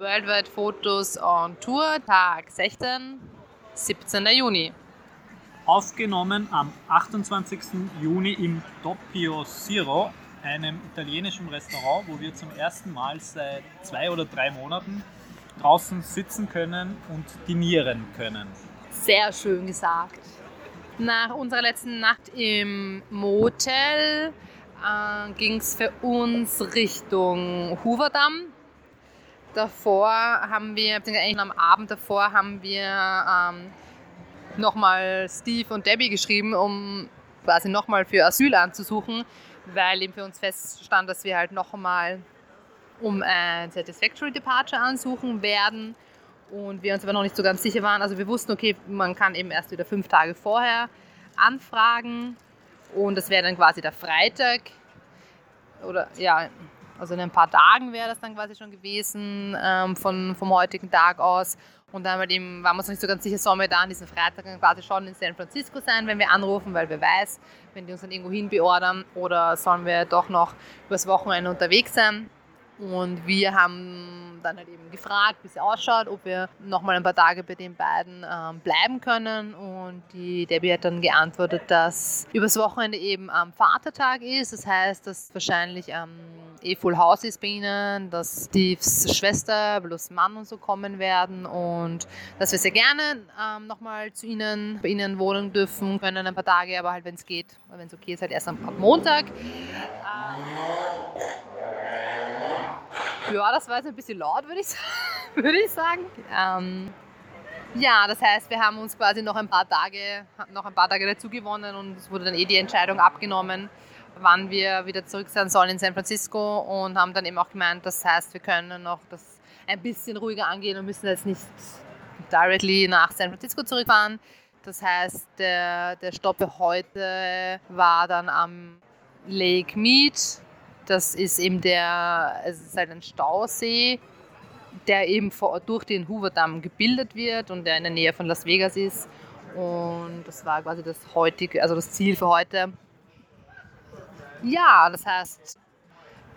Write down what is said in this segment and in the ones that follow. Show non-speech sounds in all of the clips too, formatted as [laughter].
Worldwide Fotos on Tour, Tag 16, 17. Juni. Aufgenommen am 28. Juni im Doppio Zero, einem italienischen Restaurant, wo wir zum ersten Mal seit zwei oder drei Monaten draußen sitzen können und dinieren können. Sehr schön gesagt. Nach unserer letzten Nacht im Motel äh, ging es für uns Richtung Hooverdamm. Davor haben wir, eigentlich am Abend davor haben wir ähm, nochmal Steve und Debbie geschrieben, um quasi nochmal für Asyl anzusuchen, weil eben für uns feststand, dass wir halt nochmal um ein Satisfactory Departure ansuchen werden und wir uns aber noch nicht so ganz sicher waren. Also wir wussten, okay, man kann eben erst wieder fünf Tage vorher anfragen und das wäre dann quasi der Freitag oder ja, also in ein paar Tagen wäre das dann quasi schon gewesen ähm, von, vom heutigen Tag aus. Und dann halt eben waren wir uns nicht so ganz sicher, sollen wir da an diesem Freitag dann quasi schon in San Francisco sein, wenn wir anrufen, weil wer weiß, wenn die uns dann irgendwo hin beordern oder sollen wir doch noch übers Wochenende unterwegs sein. Und wir haben dann halt eben gefragt, wie es ausschaut, ob wir nochmal ein paar Tage bei den beiden ähm, bleiben können. Und die Debbie hat dann geantwortet, dass übers Wochenende eben am Vatertag ist. Das heißt, dass wahrscheinlich ähm, eh Full House ist bei ihnen, dass Steves Schwester plus Mann und so kommen werden und dass wir sehr gerne ähm, nochmal zu ihnen, bei ihnen wohnen dürfen können, ein paar Tage, aber halt, wenn es geht, wenn es okay ist, halt erst am, Montag. Ähm, ja, das war jetzt ein bisschen laut, würde ich, [laughs] würde ich sagen. Ähm, ja, das heißt, wir haben uns quasi noch ein paar Tage, noch ein paar Tage dazu gewonnen und es wurde dann eh die Entscheidung abgenommen, wann wir wieder zurück sein sollen in San Francisco und haben dann eben auch gemeint, das heißt, wir können noch das ein bisschen ruhiger angehen und müssen jetzt nicht directly nach San Francisco zurückfahren. Das heißt, der, der Stopp heute war dann am Lake Mead das ist eben der, es ist halt ein Stausee, der eben durch den Hoover-Damm gebildet wird und der in der Nähe von Las Vegas ist. Und das war quasi das heutige, also das Ziel für heute. Ja, das heißt,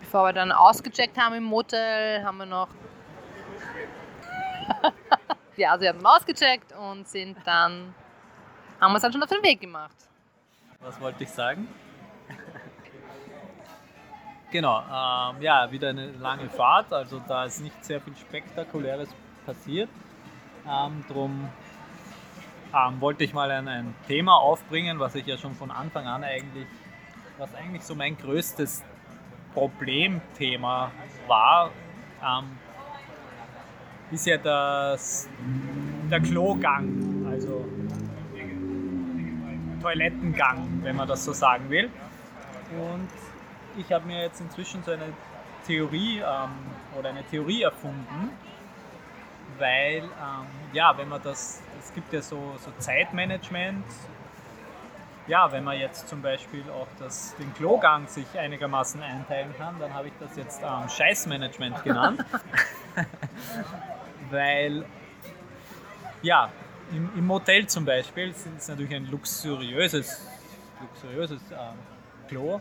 bevor wir dann ausgecheckt haben im Motel, haben wir noch. [laughs] ja, also wir haben ausgecheckt und sind dann, haben wir uns dann schon auf den Weg gemacht. Was wollte ich sagen? Genau, ähm, ja, wieder eine lange Fahrt, also da ist nicht sehr viel Spektakuläres passiert. Ähm, drum ähm, wollte ich mal ein, ein, Thema aufbringen, was ich ja schon von Anfang an eigentlich, was eigentlich so mein größtes Problemthema war, ähm, ist ja das, der Klogang, also Toilettengang, wenn man das so sagen will. Und ich habe mir jetzt inzwischen so eine Theorie ähm, oder eine Theorie erfunden, weil ähm, ja, wenn man das, es gibt ja so, so Zeitmanagement, ja, wenn man jetzt zum Beispiel auch das, den Klogang sich einigermaßen einteilen kann, dann habe ich das jetzt ähm, Scheißmanagement genannt, [laughs] weil ja, im, im Motel zum Beispiel ist es natürlich ein luxuriöses, luxuriöses ähm, Klo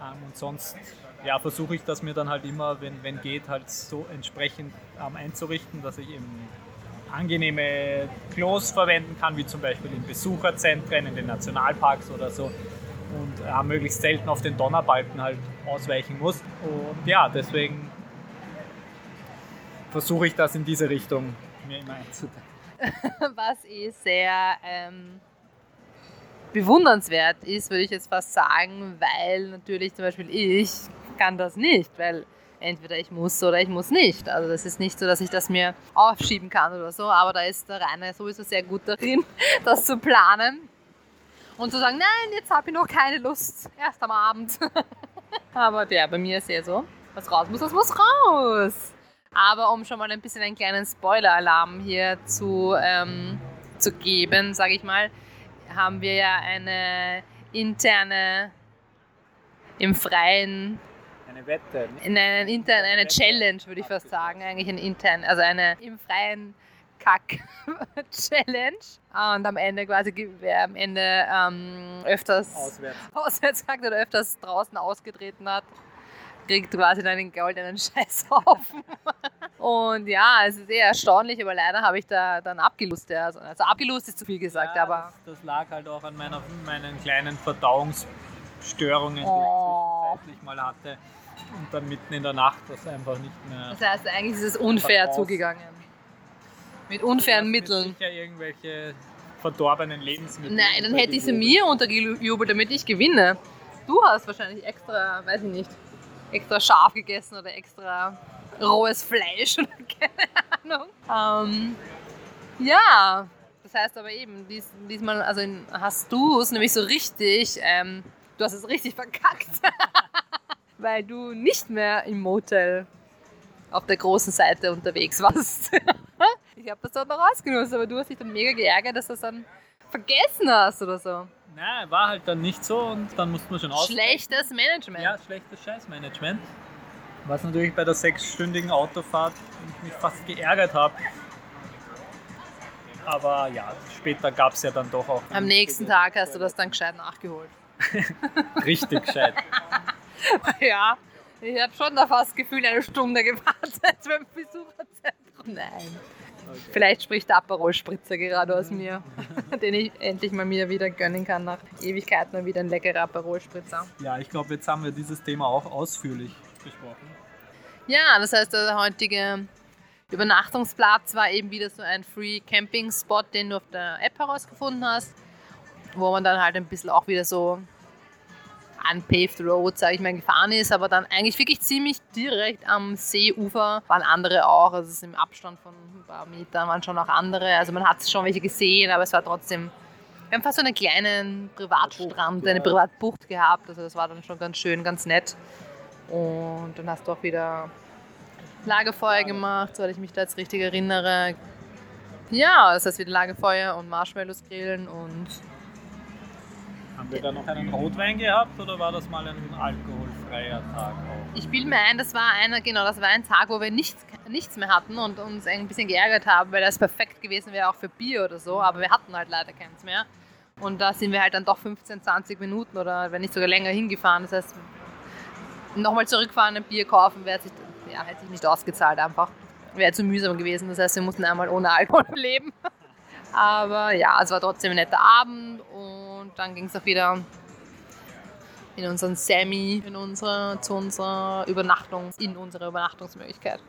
und sonst ja, versuche ich das mir dann halt immer, wenn, wenn geht, halt so entsprechend ähm, einzurichten, dass ich eben angenehme Klos verwenden kann, wie zum Beispiel in Besucherzentren, in den Nationalparks oder so. Und ja, möglichst selten auf den Donnerbalken halt ausweichen muss. Und ja, deswegen versuche ich das in diese Richtung mir immer einzuteilen. [laughs] Was eh sehr ähm, bewundernswert ist, würde ich jetzt fast sagen, weil natürlich zum Beispiel ich kann das nicht, weil entweder ich muss oder ich muss nicht. Also das ist nicht so, dass ich das mir aufschieben kann oder so, aber da ist der Rainer sowieso sehr gut darin, [laughs] das zu planen und zu sagen, nein, jetzt habe ich noch keine Lust, erst am Abend. [laughs] aber der bei mir ist ja so, was raus muss, das muss raus. Aber um schon mal ein bisschen einen kleinen Spoiler-Alarm hier zu, ähm, zu geben, sage ich mal, haben wir ja eine interne im Freien eine Wette. In eine, interne, eine Challenge, würde ich fast sagen. Eigentlich ein intern, also eine im Freien Kack-Challenge. [laughs] Und am Ende quasi, wer am Ende ähm, öfters auswärts. [laughs] auswärts sagt oder öfters draußen ausgetreten hat, kriegt quasi dann den goldenen [laughs] Scheißhaufen. Und ja, es ist eher erstaunlich, aber leider habe ich da dann abgelust. Also, also abgelust ist zu viel gesagt, ja, aber. Das, das, lag halt auch an meiner, meinen kleinen Verdauungsstörungen, oh. die ich zwischenzeitlich mal hatte. Und dann mitten in der Nacht das einfach nicht mehr. Das heißt, eigentlich ist es unfair zugegangen. Mit unfairen Mitteln. Sicher irgendwelche verdorbenen Lebensmittel. Nein, dann hätte ich sie mir untergejubelt, damit ich gewinne. Du hast wahrscheinlich extra, weiß ich nicht, extra scharf gegessen oder extra rohes Fleisch [laughs] oder keine Ahnung. Ähm, ja, das heißt aber eben, dies, diesmal also in, hast du es nämlich so richtig, ähm, du hast es richtig verkackt, [laughs] weil du nicht mehr im Motel auf der großen Seite unterwegs warst. [laughs] ich habe das dort noch rausgenutzt, aber du hast dich dann mega geärgert, dass du es dann vergessen hast oder so. Nein, war halt dann nicht so und dann mussten wir schon aus. Schlechtes Management. Ja, schlechtes Scheißmanagement. Was natürlich bei der sechsstündigen Autofahrt mich fast geärgert habe. Aber ja, später gab es ja dann doch auch. Am nächsten Tag hast du das dann gescheit nachgeholt. [laughs] [laughs] Richtig gescheit. ja, ich habe schon da fast gefühlt eine Stunde gewartet [laughs] beim Besucherzentrum. Nein. Okay. Vielleicht spricht der Aperol-Spritzer gerade aus mir, den ich endlich mal mir wieder gönnen kann nach Ewigkeiten und wieder ein leckerer Aperol-Spritzer. Ja, ich glaube, jetzt haben wir dieses Thema auch ausführlich besprochen. Ja, das heißt, der heutige Übernachtungsplatz war eben wieder so ein Free Camping Spot, den du auf der App herausgefunden hast, wo man dann halt ein bisschen auch wieder so unpaved road, sage ich mal, gefahren ist, aber dann eigentlich wirklich ziemlich direkt am Seeufer waren andere auch, also es ist im Abstand von ein paar Metern waren schon auch andere, also man hat schon welche gesehen, aber es war trotzdem, wir haben fast so einen kleinen Privatstrand, eine Privatbucht gehabt, also das war dann schon ganz schön, ganz nett. Und dann hast du auch wieder Lagerfeuer gemacht, soweit ich mich da jetzt richtig erinnere. Ja, das heißt wieder Lagerfeuer und Marshmallows grillen und. Haben wir da noch einen Rotwein gehabt oder war das mal ein alkoholfreier Tag auch? Ich bilde mir ein, das war einer, genau, das war ein Tag, wo wir nichts, nichts mehr hatten und uns ein bisschen geärgert haben, weil das perfekt gewesen wäre auch für Bier oder so, aber wir hatten halt leider keins mehr. Und da sind wir halt dann doch 15, 20 Minuten oder wenn nicht sogar länger hingefahren. Das heißt, nochmal zurückfahren, ein Bier kaufen, wäre sich, ja, hätte sich nicht ausgezahlt einfach. Wäre zu mühsam gewesen. Das heißt, wir mussten einmal ohne Alkohol [laughs] leben. Aber ja, es war trotzdem ein netter Abend und dann ging es auch wieder in unseren Semi, in unsere, zu unserer Übernachtung, in unsere Übernachtungsmöglichkeit.